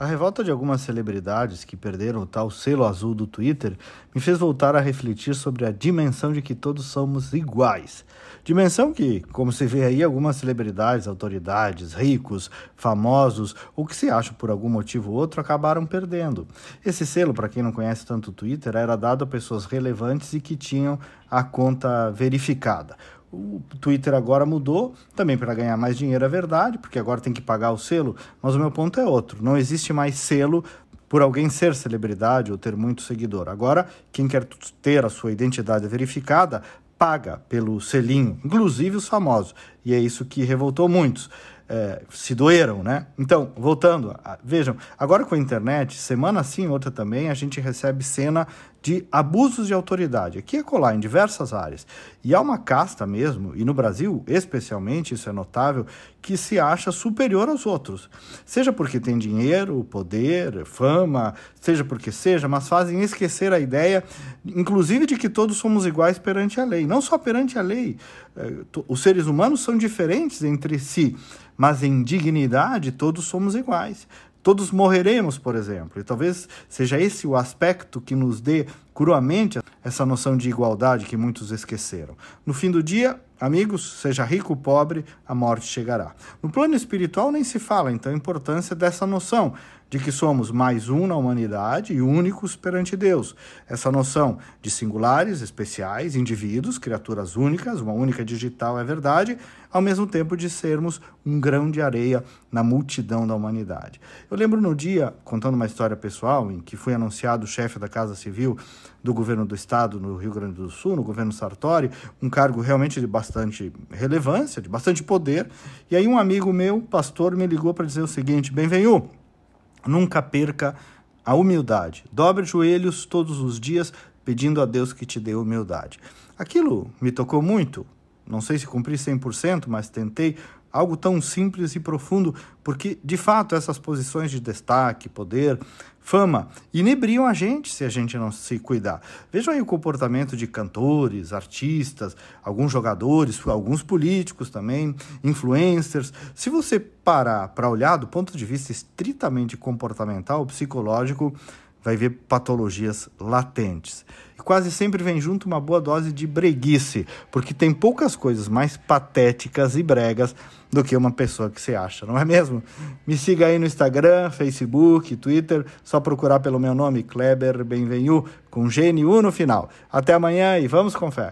A revolta de algumas celebridades que perderam o tal selo azul do Twitter me fez voltar a refletir sobre a dimensão de que todos somos iguais. Dimensão que, como se vê aí, algumas celebridades, autoridades, ricos, famosos ou que se acham por algum motivo ou outro acabaram perdendo. Esse selo, para quem não conhece tanto o Twitter, era dado a pessoas relevantes e que tinham a conta verificada. O Twitter agora mudou, também para ganhar mais dinheiro, é verdade, porque agora tem que pagar o selo, mas o meu ponto é outro: não existe mais selo por alguém ser celebridade ou ter muito seguidor. Agora, quem quer ter a sua identidade verificada, paga pelo selinho, inclusive os famosos. E é isso que revoltou muitos é, se doeram, né? Então, voltando, vejam, agora com a internet, semana sim, outra também, a gente recebe cena de abusos de autoridade, aqui é colar em diversas áreas. E há uma casta mesmo, e no Brasil especialmente, isso é notável, que se acha superior aos outros. Seja porque tem dinheiro, poder, fama, seja porque seja, mas fazem esquecer a ideia, inclusive, de que todos somos iguais perante a lei. Não só perante a lei, é, os seres humanos são diferentes entre si mas em dignidade todos somos iguais. Todos morreremos, por exemplo, e talvez seja esse o aspecto que nos dê cruamente essa noção de igualdade que muitos esqueceram. No fim do dia, amigos, seja rico ou pobre, a morte chegará. No plano espiritual nem se fala, então, a importância dessa noção de que somos mais um na humanidade e únicos perante Deus. Essa noção de singulares, especiais, indivíduos, criaturas únicas, uma única digital é verdade, ao mesmo tempo de sermos um grão de areia na multidão da humanidade. Eu lembro no dia, contando uma história pessoal, em que foi anunciado chefe da Casa Civil do governo do estado no Rio Grande do Sul, no governo Sartori, um cargo realmente de bastante relevância, de bastante poder. E aí um amigo meu, pastor, me ligou para dizer o seguinte: "Bem-vindo, Nunca perca a humildade. Dobre joelhos todos os dias pedindo a Deus que te dê humildade. Aquilo me tocou muito. Não sei se cumpri 100%, mas tentei algo tão simples e profundo, porque de fato essas posições de destaque, poder, fama inebriam a gente se a gente não se cuidar. Vejam aí o comportamento de cantores, artistas, alguns jogadores, alguns políticos também, influencers. Se você parar para olhar do ponto de vista estritamente comportamental, psicológico, vai ver patologias latentes. E quase sempre vem junto uma boa dose de breguice, porque tem poucas coisas mais patéticas e bregas do que uma pessoa que se acha, não é mesmo? Me siga aí no Instagram, Facebook, Twitter, só procurar pelo meu nome, Kleber Benvenu, com GNU no final. Até amanhã e vamos com fé!